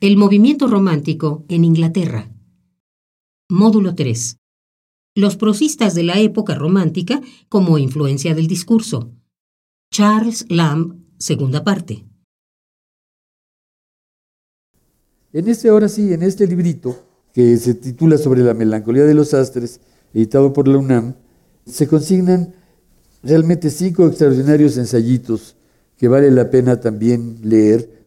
El movimiento romántico en Inglaterra. Módulo 3. Los prosistas de la época romántica como influencia del discurso. Charles Lamb, segunda parte. En este, ahora sí, en este librito, que se titula Sobre la melancolía de los astres, editado por la UNAM, se consignan realmente cinco extraordinarios ensayitos que vale la pena también leer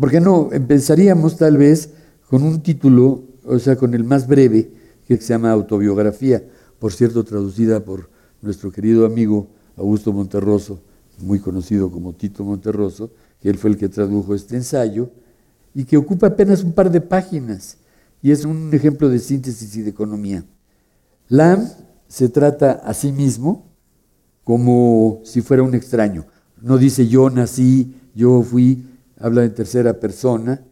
porque no? Empezaríamos tal vez con un título, o sea, con el más breve, que se llama Autobiografía, por cierto, traducida por nuestro querido amigo Augusto Monterroso, muy conocido como Tito Monterroso, que él fue el que tradujo este ensayo, y que ocupa apenas un par de páginas, y es un ejemplo de síntesis y de economía. Lam se trata a sí mismo como si fuera un extraño. No dice yo nací, yo fui, habla en tercera persona,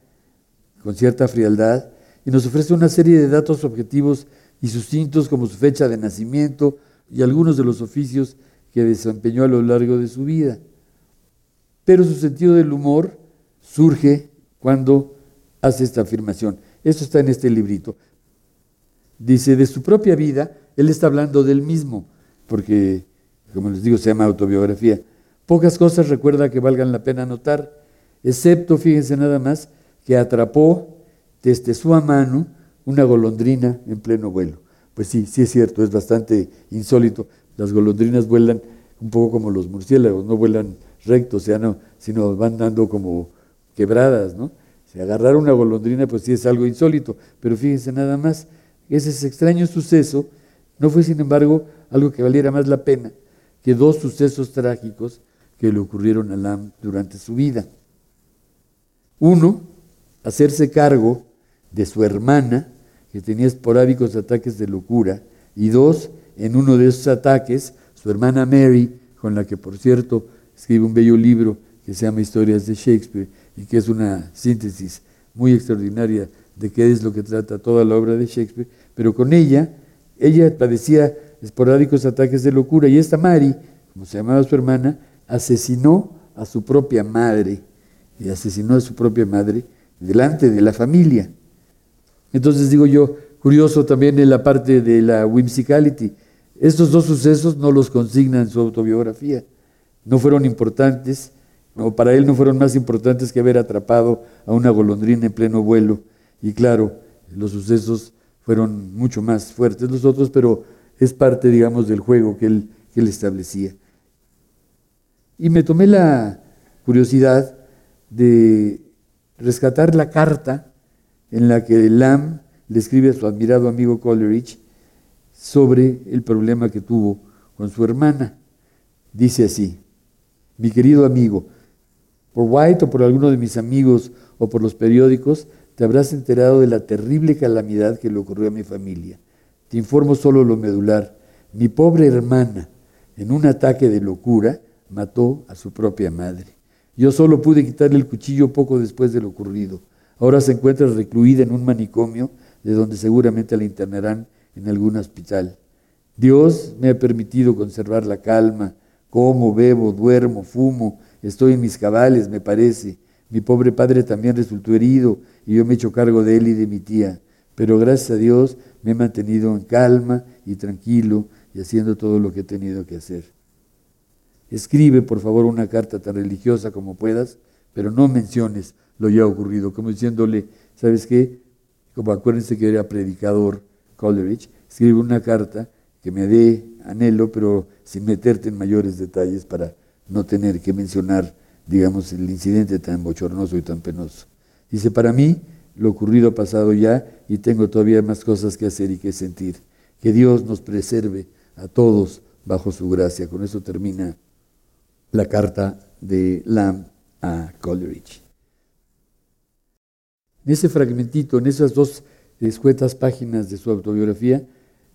con cierta frialdad, y nos ofrece una serie de datos objetivos y sucintos como su fecha de nacimiento y algunos de los oficios que desempeñó a lo largo de su vida. Pero su sentido del humor surge cuando hace esta afirmación. Esto está en este librito. Dice, de su propia vida, él está hablando del mismo, porque, como les digo, se llama autobiografía. Pocas cosas recuerda que valgan la pena notar excepto, fíjense nada más, que atrapó desde su mano una golondrina en pleno vuelo. Pues sí, sí es cierto, es bastante insólito. Las golondrinas vuelan un poco como los murciélagos, no vuelan rectos, sino van dando como quebradas, ¿no? Si agarrar una golondrina, pues sí es algo insólito, pero fíjense nada más, ese extraño suceso no fue, sin embargo, algo que valiera más la pena que dos sucesos trágicos que le ocurrieron a Lam durante su vida. Uno, hacerse cargo de su hermana, que tenía esporádicos ataques de locura, y dos, en uno de esos ataques, su hermana Mary, con la que por cierto escribe un bello libro que se llama Historias de Shakespeare y que es una síntesis muy extraordinaria de qué es lo que trata toda la obra de Shakespeare, pero con ella, ella padecía esporádicos ataques de locura y esta Mary, como se llamaba su hermana, asesinó a su propia madre y asesinó a su propia madre delante de la familia. Entonces digo yo, curioso también en la parte de la whimsicality, estos dos sucesos no los consigna en su autobiografía, no fueron importantes, o para él no fueron más importantes que haber atrapado a una golondrina en pleno vuelo, y claro, los sucesos fueron mucho más fuertes los otros, pero es parte, digamos, del juego que él, que él establecía. Y me tomé la curiosidad de rescatar la carta en la que Lam le escribe a su admirado amigo Coleridge sobre el problema que tuvo con su hermana. Dice así, mi querido amigo, por White o por alguno de mis amigos o por los periódicos, te habrás enterado de la terrible calamidad que le ocurrió a mi familia. Te informo solo lo medular. Mi pobre hermana, en un ataque de locura, mató a su propia madre. Yo solo pude quitarle el cuchillo poco después de lo ocurrido. Ahora se encuentra recluida en un manicomio de donde seguramente la internarán en algún hospital. Dios me ha permitido conservar la calma. Como, bebo, duermo, fumo, estoy en mis cabales, me parece. Mi pobre padre también resultó herido y yo me he hecho cargo de él y de mi tía. Pero gracias a Dios me he mantenido en calma y tranquilo y haciendo todo lo que he tenido que hacer. Escribe, por favor, una carta tan religiosa como puedas, pero no menciones lo ya ocurrido, como diciéndole, ¿sabes qué? Como acuérdense que era predicador Coleridge, escribe una carta que me dé anhelo, pero sin meterte en mayores detalles para no tener que mencionar, digamos, el incidente tan bochornoso y tan penoso. Dice, para mí lo ocurrido ha pasado ya y tengo todavía más cosas que hacer y que sentir. Que Dios nos preserve a todos bajo su gracia. Con eso termina la carta de Lamb a Coleridge. En ese fragmentito, en esas dos escuetas páginas de su autobiografía,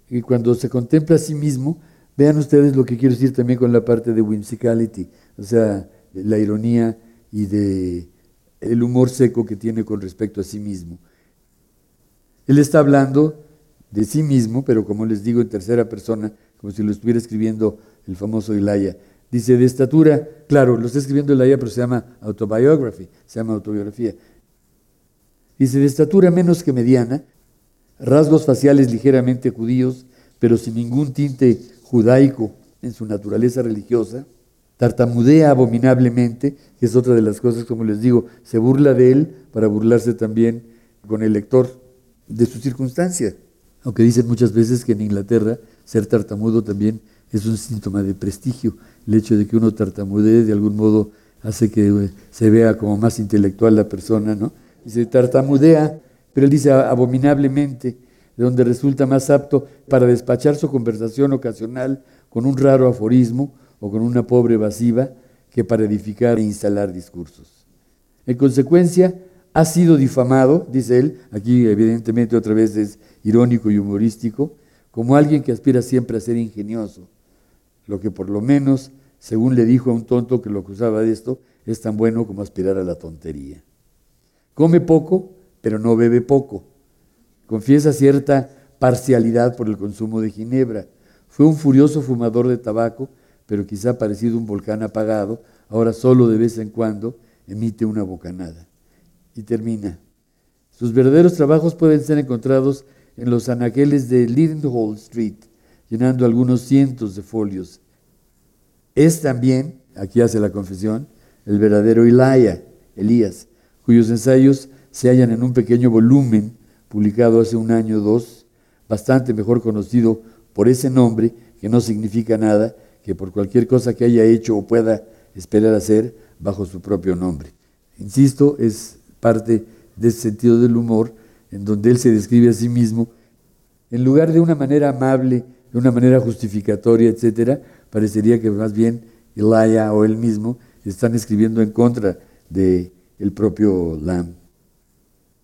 y cuando se contempla a sí mismo, vean ustedes lo que quiero decir también con la parte de whimsicality, o sea, la ironía y de el humor seco que tiene con respecto a sí mismo. Él está hablando de sí mismo, pero como les digo en tercera persona, como si lo estuviera escribiendo el famoso Ilaya. Dice, de estatura, claro, lo está escribiendo la IA, pero se llama autobiography, se llama autobiografía. Dice, de estatura menos que mediana, rasgos faciales ligeramente judíos, pero sin ningún tinte judaico en su naturaleza religiosa, tartamudea abominablemente, que es otra de las cosas, como les digo, se burla de él para burlarse también con el lector de su circunstancia. Aunque dicen muchas veces que en Inglaterra ser tartamudo también es un síntoma de prestigio. El hecho de que uno tartamudee de algún modo hace que eh, se vea como más intelectual la persona, ¿no? Dice tartamudea, pero él dice abominablemente, de donde resulta más apto para despachar su conversación ocasional con un raro aforismo o con una pobre evasiva que para edificar e instalar discursos. En consecuencia, ha sido difamado, dice él, aquí evidentemente otra vez es irónico y humorístico, como alguien que aspira siempre a ser ingenioso, lo que por lo menos, según le dijo a un tonto que lo acusaba de esto, es tan bueno como aspirar a la tontería. Come poco, pero no bebe poco. Confiesa cierta parcialidad por el consumo de ginebra. Fue un furioso fumador de tabaco, pero quizá parecido un volcán apagado, ahora solo de vez en cuando emite una bocanada. Y termina. Sus verdaderos trabajos pueden ser encontrados en los anaqueles de Lidenhall Street, llenando algunos cientos de folios. Es también, aquí hace la confesión, el verdadero Elia, Elías, cuyos ensayos se hallan en un pequeño volumen publicado hace un año o dos, bastante mejor conocido por ese nombre, que no significa nada, que por cualquier cosa que haya hecho o pueda esperar hacer bajo su propio nombre. Insisto, es parte de ese sentido del humor, en donde él se describe a sí mismo, en lugar de una manera amable, de una manera justificatoria, etcétera, parecería que más bien Elijah o él mismo están escribiendo en contra de el propio Lamb.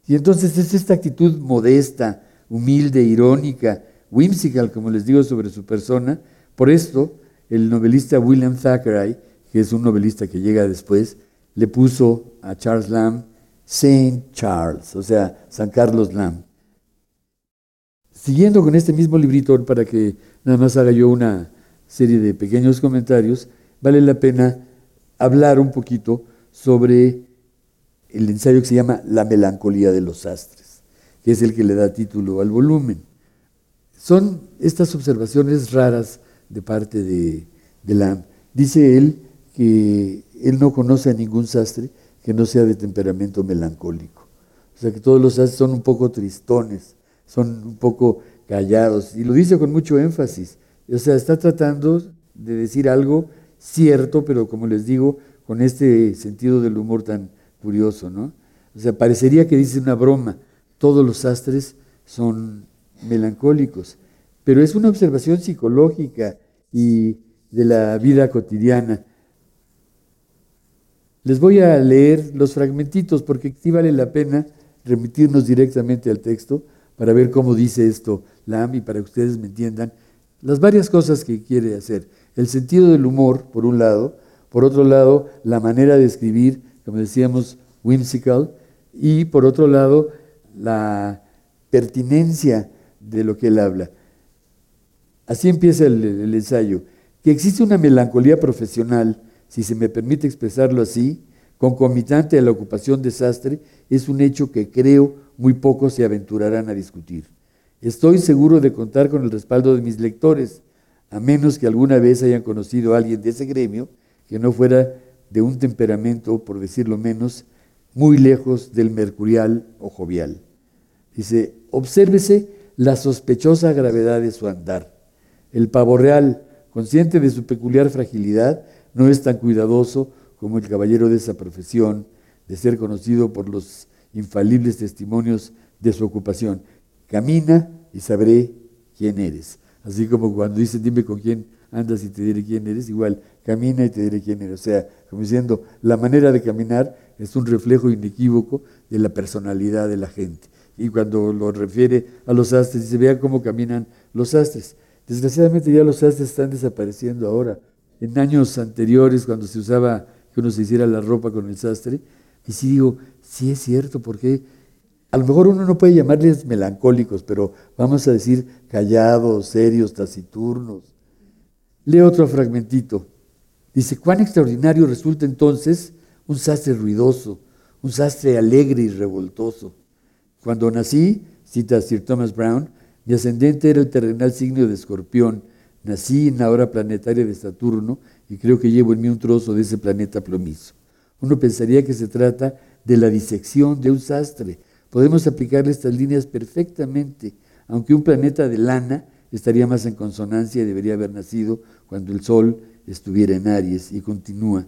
Y entonces es esta actitud modesta, humilde, irónica, whimsical, como les digo, sobre su persona. Por esto, el novelista William Thackeray, que es un novelista que llega después, le puso a Charles Lamb Saint Charles, o sea, San Carlos Lamb. Siguiendo con este mismo librito, para que nada más haga yo una serie de pequeños comentarios, vale la pena hablar un poquito sobre el ensayo que se llama La melancolía de los astres, que es el que le da título al volumen. Son estas observaciones raras de parte de, de Lamb. Dice él que él no conoce a ningún sastre que no sea de temperamento melancólico. O sea que todos los sastres son un poco tristones, son un poco callados, y lo dice con mucho énfasis. O sea, está tratando de decir algo cierto, pero como les digo, con este sentido del humor tan curioso, ¿no? O sea, parecería que dice una broma, todos los sastres son melancólicos, pero es una observación psicológica y de la vida cotidiana. Les voy a leer los fragmentitos porque sí vale la pena remitirnos directamente al texto para ver cómo dice esto Lam y para que ustedes me entiendan las varias cosas que quiere hacer. El sentido del humor, por un lado, por otro lado, la manera de escribir, como decíamos, whimsical, y por otro lado, la pertinencia de lo que él habla. Así empieza el, el ensayo. Que existe una melancolía profesional, si se me permite expresarlo así, concomitante a la ocupación desastre, es un hecho que creo muy pocos se aventurarán a discutir. Estoy seguro de contar con el respaldo de mis lectores, a menos que alguna vez hayan conocido a alguien de ese gremio que no fuera de un temperamento, por decirlo menos, muy lejos del mercurial o jovial. Dice, obsérvese la sospechosa gravedad de su andar. El pavo real, consciente de su peculiar fragilidad, no es tan cuidadoso como el caballero de esa profesión, de ser conocido por los infalibles testimonios de su ocupación. Camina y sabré quién eres. Así como cuando dicen, dime con quién andas y te diré quién eres, igual, camina y te diré quién eres. O sea, como diciendo, la manera de caminar es un reflejo inequívoco de la personalidad de la gente. Y cuando lo refiere a los astres, dice, vean cómo caminan los astres. Desgraciadamente ya los astres están desapareciendo ahora. En años anteriores, cuando se usaba que uno se hiciera la ropa con el sastre, y sí digo, sí es cierto, porque a lo mejor uno no puede llamarles melancólicos, pero vamos a decir callados, serios, taciturnos. Lee otro fragmentito. Dice, cuán extraordinario resulta entonces un sastre ruidoso, un sastre alegre y revoltoso. Cuando nací, cita Sir Thomas Brown, mi ascendente era el terrenal signo de escorpión. Nací en la hora planetaria de Saturno y creo que llevo en mí un trozo de ese planeta plomizo. Uno pensaría que se trata de la disección de un sastre. Podemos aplicarle estas líneas perfectamente, aunque un planeta de lana estaría más en consonancia y debería haber nacido cuando el Sol estuviera en Aries. Y continúa,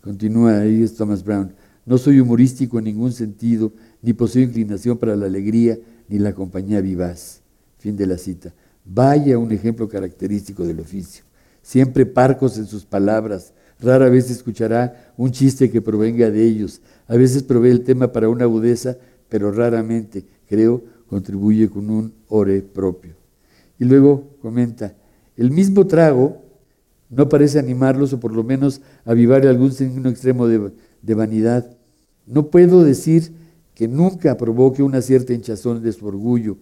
continúa ahí Thomas Brown. No soy humorístico en ningún sentido, ni poseo inclinación para la alegría ni la compañía vivaz. Fin de la cita. Vaya un ejemplo característico del oficio. Siempre parcos en sus palabras. Rara vez escuchará un chiste que provenga de ellos. A veces provee el tema para una agudeza, pero raramente, creo, contribuye con un ore propio. Y luego comenta, el mismo trago no parece animarlos o por lo menos avivar algún signo extremo de, de vanidad. No puedo decir que nunca provoque una cierta hinchazón de su orgullo,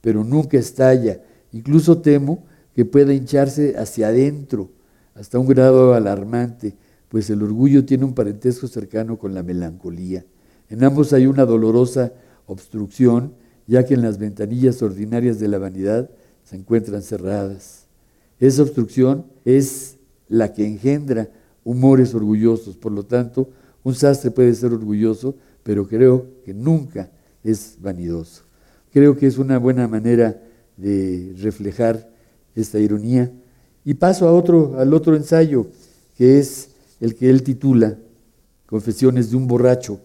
pero nunca estalla. Incluso temo que pueda hincharse hacia adentro, hasta un grado alarmante, pues el orgullo tiene un parentesco cercano con la melancolía. En ambos hay una dolorosa obstrucción, ya que en las ventanillas ordinarias de la vanidad se encuentran cerradas. Esa obstrucción es la que engendra humores orgullosos. Por lo tanto, un sastre puede ser orgulloso, pero creo que nunca es vanidoso. Creo que es una buena manera de reflejar esta ironía. Y paso a otro, al otro ensayo, que es el que él titula Confesiones de un borracho,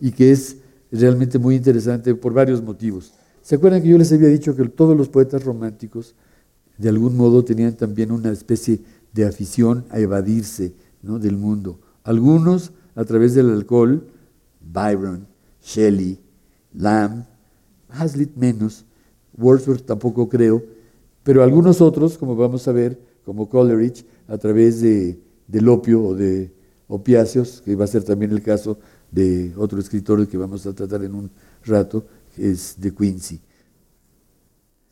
y que es realmente muy interesante por varios motivos. ¿Se acuerdan que yo les había dicho que todos los poetas románticos de algún modo tenían también una especie de afición a evadirse del mundo? Algunos a través del alcohol, Byron, Shelley, Lamb, Hazlitt menos, Wordsworth tampoco creo, pero algunos otros, como vamos a ver, como Coleridge, a través de, del opio o de opiáceos, que va a ser también el caso de otro escritor que vamos a tratar en un rato, es de Quincy.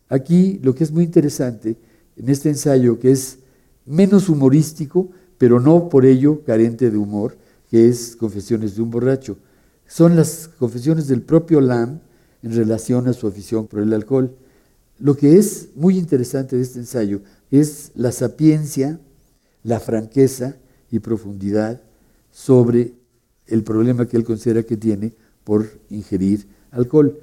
Aquí lo que es muy interesante en este ensayo, que es menos humorístico, pero no por ello carente de humor, que es Confesiones de un borracho. Son las confesiones del propio Lamb en relación a su afición por el alcohol. Lo que es muy interesante de este ensayo es la sapiencia, la franqueza y profundidad sobre el problema que él considera que tiene por ingerir alcohol.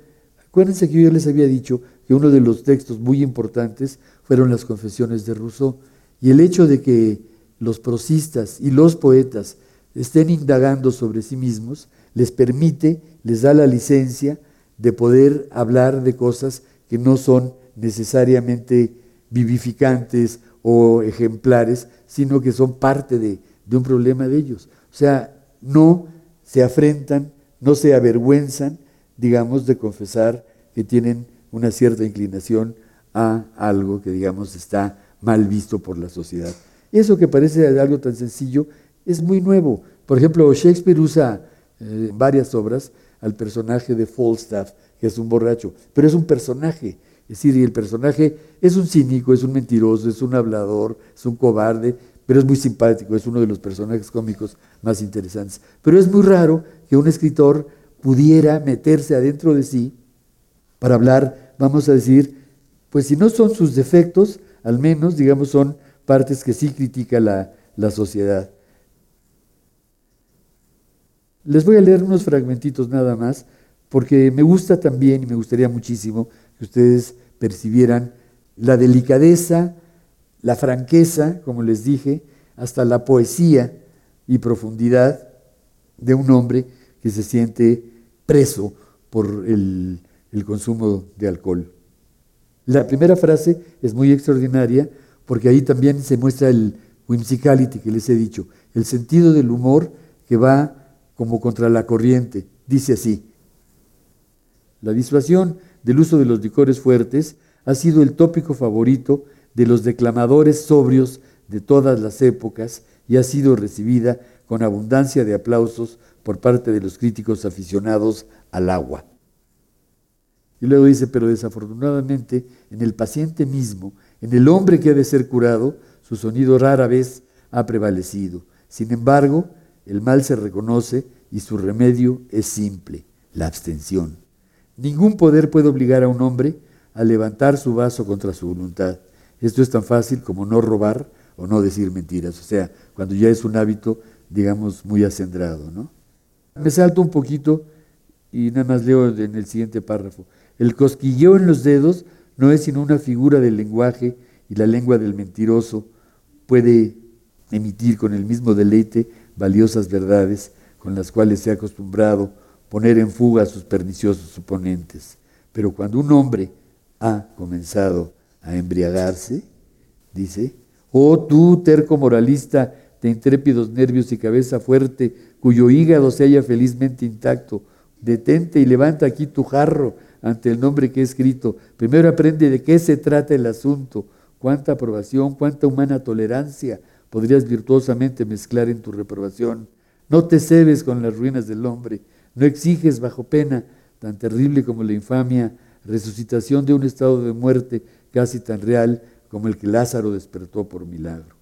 Acuérdense que yo les había dicho que uno de los textos muy importantes fueron las confesiones de Rousseau. Y el hecho de que los prosistas y los poetas estén indagando sobre sí mismos les permite, les da la licencia de poder hablar de cosas que no son necesariamente vivificantes o ejemplares, sino que son parte de, de un problema de ellos. O sea, no se afrentan, no se avergüenzan, digamos, de confesar que tienen una cierta inclinación a algo que, digamos, está mal visto por la sociedad. Eso que parece algo tan sencillo es muy nuevo. Por ejemplo, Shakespeare usa eh, varias obras al personaje de Falstaff, que es un borracho, pero es un personaje. Es decir, el personaje es un cínico, es un mentiroso, es un hablador, es un cobarde, pero es muy simpático, es uno de los personajes cómicos más interesantes. Pero es muy raro que un escritor pudiera meterse adentro de sí para hablar, vamos a decir, pues si no son sus defectos, al menos, digamos, son partes que sí critica la, la sociedad. Les voy a leer unos fragmentitos nada más, porque me gusta también y me gustaría muchísimo que ustedes percibieran la delicadeza, la franqueza, como les dije, hasta la poesía y profundidad de un hombre que se siente preso por el, consumo de alcohol. La primera frase es muy extraordinaria porque ahí también se muestra el whimsicality que les he dicho, el sentido del humor que va como contra la corriente. Dice así, la disuasión del uso de los licores fuertes ha sido el tópico favorito de los declamadores sobrios de todas las épocas y ha sido recibida con abundancia de aplausos por parte de los críticos aficionados al agua. Y luego dice, pero desafortunadamente en el paciente mismo, en el hombre que ha de ser curado, su sonido rara vez ha prevalecido. Sin embargo, el mal se reconoce y su remedio es simple, la abstención. Ningún poder puede obligar a un hombre a levantar su vaso contra su voluntad. Esto es tan fácil como no robar o no decir mentiras, o sea, cuando ya es un hábito, digamos, muy acendrado. ¿no? Me salto un poquito y nada más leo en el siguiente párrafo. El cosquilleo en los dedos no es sino una figura del lenguaje y la lengua del mentiroso puede emitir con el mismo deleite valiosas verdades con las cuales se ha acostumbrado poner en fuga a sus perniciosos oponentes. Pero cuando un hombre ha comenzado a embriagarse, dice, oh tú, terco moralista, de intrépidos nervios y cabeza fuerte, cuyo hígado se halla felizmente intacto, detente y levanta aquí tu jarro ante el nombre que he escrito. Primero aprende de qué se trata el asunto, cuánta aprobación, cuánta humana tolerancia podrías virtuosamente mezclar en tu reprobación. No te cebes con las ruinas del hombre, no exiges bajo pena tan terrible como la infamia, resucitación de un estado de muerte casi tan real como el que Lázaro despertó por milagro.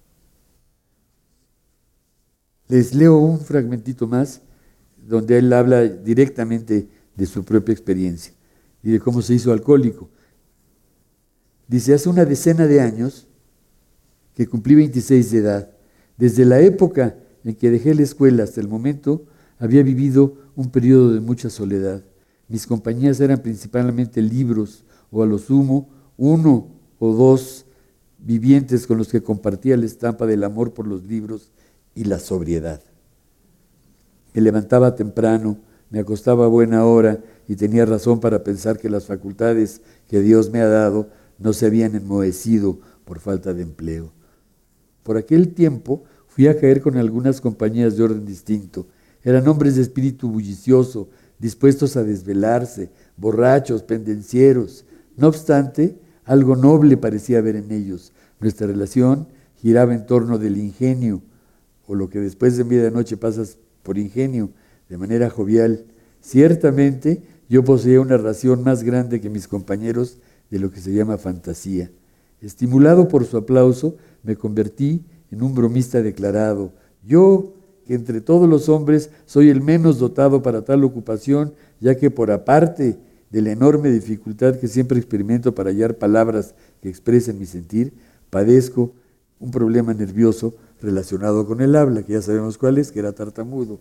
Les leo un fragmentito más donde él habla directamente de su propia experiencia y de cómo se hizo alcohólico. Dice, hace una decena de años que cumplí 26 de edad, desde la época en que dejé la escuela hasta el momento, había vivido un periodo de mucha soledad. Mis compañías eran principalmente libros o a lo sumo uno o dos vivientes con los que compartía la estampa del amor por los libros y la sobriedad. Me levantaba temprano, me acostaba a buena hora y tenía razón para pensar que las facultades que Dios me ha dado no se habían enmohecido por falta de empleo. Por aquel tiempo fui a caer con algunas compañías de orden distinto. Eran hombres de espíritu bullicioso, dispuestos a desvelarse, borrachos, pendencieros. No obstante, algo noble parecía haber en ellos. Nuestra relación giraba en torno del ingenio, o lo que después de medianoche pasas por ingenio, de manera jovial. Ciertamente yo poseía una ración más grande que mis compañeros de lo que se llama fantasía. Estimulado por su aplauso, me convertí en un bromista declarado. Yo, que entre todos los hombres soy el menos dotado para tal ocupación, ya que por aparte de la enorme dificultad que siempre experimento para hallar palabras que expresen mi sentir, padezco un problema nervioso relacionado con el habla, que ya sabemos cuál es, que era tartamudo.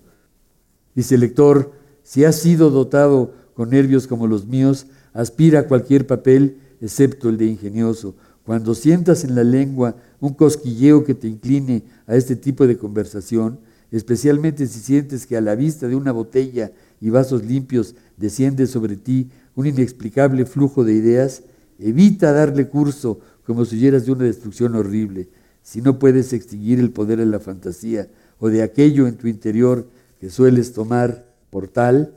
Dice el lector, si has sido dotado con nervios como los míos, aspira a cualquier papel excepto el de ingenioso. Cuando sientas en la lengua un cosquilleo que te incline a este tipo de conversación, especialmente si sientes que a la vista de una botella y vasos limpios desciende sobre ti un inexplicable flujo de ideas, evita darle curso como si huyeras de una destrucción horrible. Si no puedes extinguir el poder de la fantasía o de aquello en tu interior que sueles tomar por tal,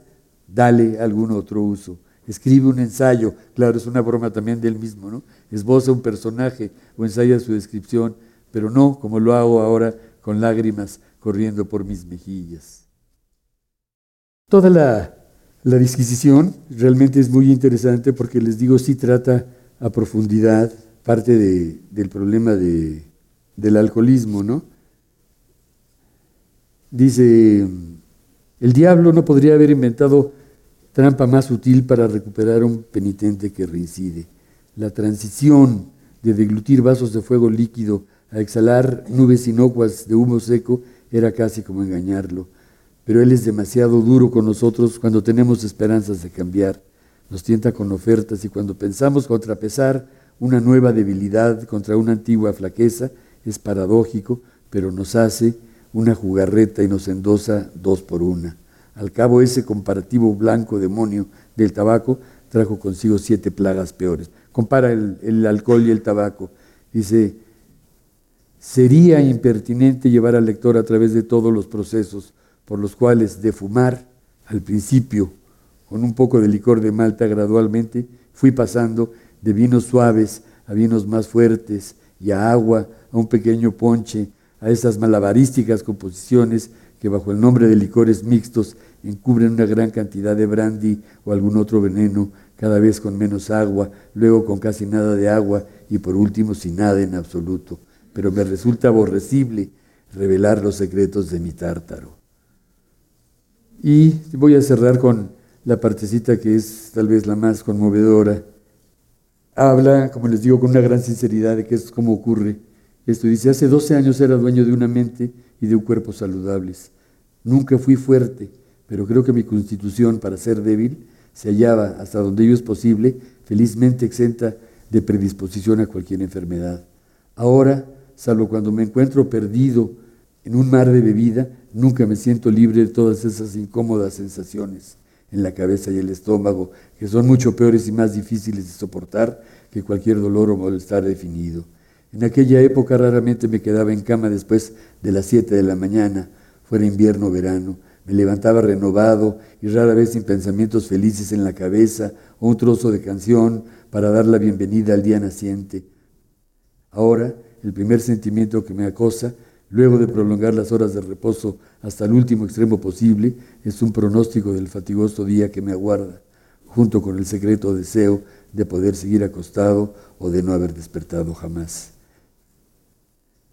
dale algún otro uso. Escribe un ensayo, claro, es una broma también del mismo, ¿no? Esboza un personaje o ensaya su descripción, pero no como lo hago ahora con lágrimas corriendo por mis mejillas. Toda la, disquisición realmente es muy interesante porque les digo, sí trata a profundidad parte del problema del alcoholismo, ¿no? Dice, el diablo no podría haber inventado trampa más sutil para recuperar un penitente que reincide. La transición de deglutir vasos de fuego líquido a exhalar nubes inocuas de humo seco era casi como engañarlo. Pero Él es demasiado duro con nosotros cuando tenemos esperanzas de cambiar. Nos tienta con ofertas y cuando pensamos contrapesar una nueva debilidad contra una antigua flaqueza, es paradójico, pero nos hace una jugarreta y nos endosa dos por una. Al cabo, ese comparativo blanco demonio del tabaco trajo consigo siete plagas peores. Compara el, alcohol y el tabaco. Dice, sería impertinente llevar al lector a través de todos los procesos por los cuales de fumar al principio con un poco de licor de malta gradualmente fui pasando de vinos suaves a vinos más fuertes y a agua, a un pequeño ponche, a esas malabarísticas composiciones que bajo el nombre de licores mixtos encubren una gran cantidad de brandy o algún otro veneno, cada vez con menos agua, luego con casi nada de agua y por último sin nada en absoluto. Pero me resulta aborrecible revelar los secretos de mi tártaro. Y voy a cerrar con la partecita que es tal vez la más conmovedora. Habla, como les digo, con una gran sinceridad de que es como ocurre. Esto dice, hace 12 años era dueño de una mente y de un cuerpo saludables. Nunca fui fuerte, pero creo que mi constitución, para ser débil, se hallaba, hasta donde ello es posible, felizmente exenta de predisposición a cualquier enfermedad. Ahora, salvo cuando me encuentro perdido en un mar de bebida, nunca me siento libre de todas esas incómodas sensaciones en la cabeza y el estómago, que son mucho peores y más difíciles de soportar que cualquier dolor o malestar definido. En aquella época raramente me quedaba en cama después de las 7 de la mañana, fuera invierno o verano. Me levantaba renovado y rara vez sin pensamientos felices en la cabeza o un trozo de canción para dar la bienvenida al día naciente. Ahora, el primer sentimiento que me acosa, luego de prolongar las horas de reposo hasta el último extremo posible, es un pronóstico del fatigoso día que me aguarda, junto con el secreto deseo de poder seguir acostado o de no haber despertado jamás.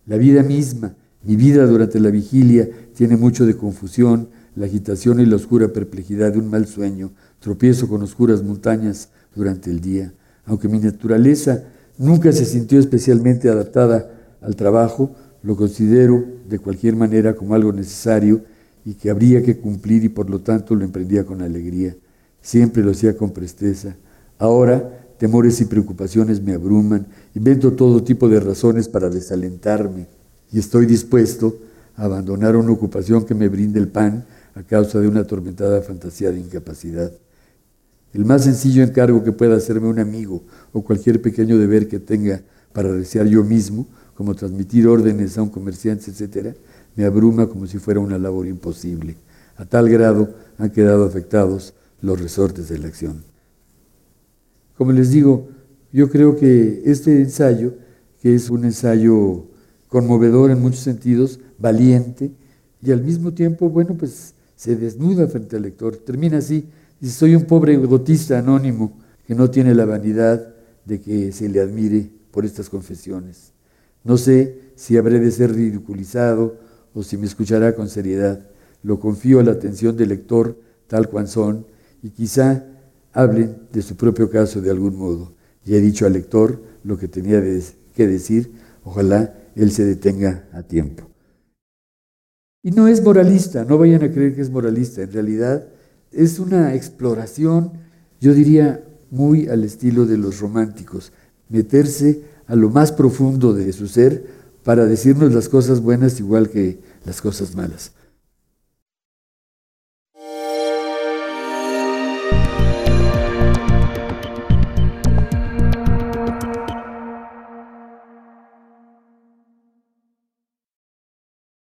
La vida misma, mi vida durante la vigilia, tiene mucho de confusión, la agitación y la oscura perplejidad de un mal sueño, tropiezo con oscuras montañas durante el día. Aunque mi naturaleza nunca se sintió especialmente adaptada al trabajo, lo considero de cualquier manera como algo necesario y que habría que cumplir y por lo tanto lo emprendía con alegría. Siempre lo hacía con presteza. Ahora temores y preocupaciones me abruman, invento todo tipo de razones para desalentarme y estoy dispuesto a abandonar una ocupación que me brinde el pan a causa de una atormentada fantasía de incapacidad. El más sencillo encargo que pueda hacerme un amigo o cualquier pequeño deber que tenga para desear yo mismo, como transmitir órdenes a un comerciante, etc., me abruma como si fuera una labor imposible. A tal grado han quedado afectados los resortes de la acción. Como les digo, yo creo que este ensayo, que es un ensayo conmovedor en muchos sentidos, valiente, y al mismo tiempo, bueno, pues se desnuda frente al lector. Termina así, dice, soy un pobre egotista anónimo que no tiene la vanidad de que se le admire por estas confesiones. No sé si habré de ser ridiculizado o si me escuchará con seriedad. Lo confío a la atención del lector tal cual son y quizá hablen de su propio caso de algún modo. Ya he dicho al lector lo que tenía que decir, ojalá él se detenga a tiempo. Y no es moralista, no vayan a creer que es moralista, en realidad es una exploración, yo diría, muy al estilo de los románticos, meterse a lo más profundo de su ser para decirnos las cosas buenas igual que las cosas malas.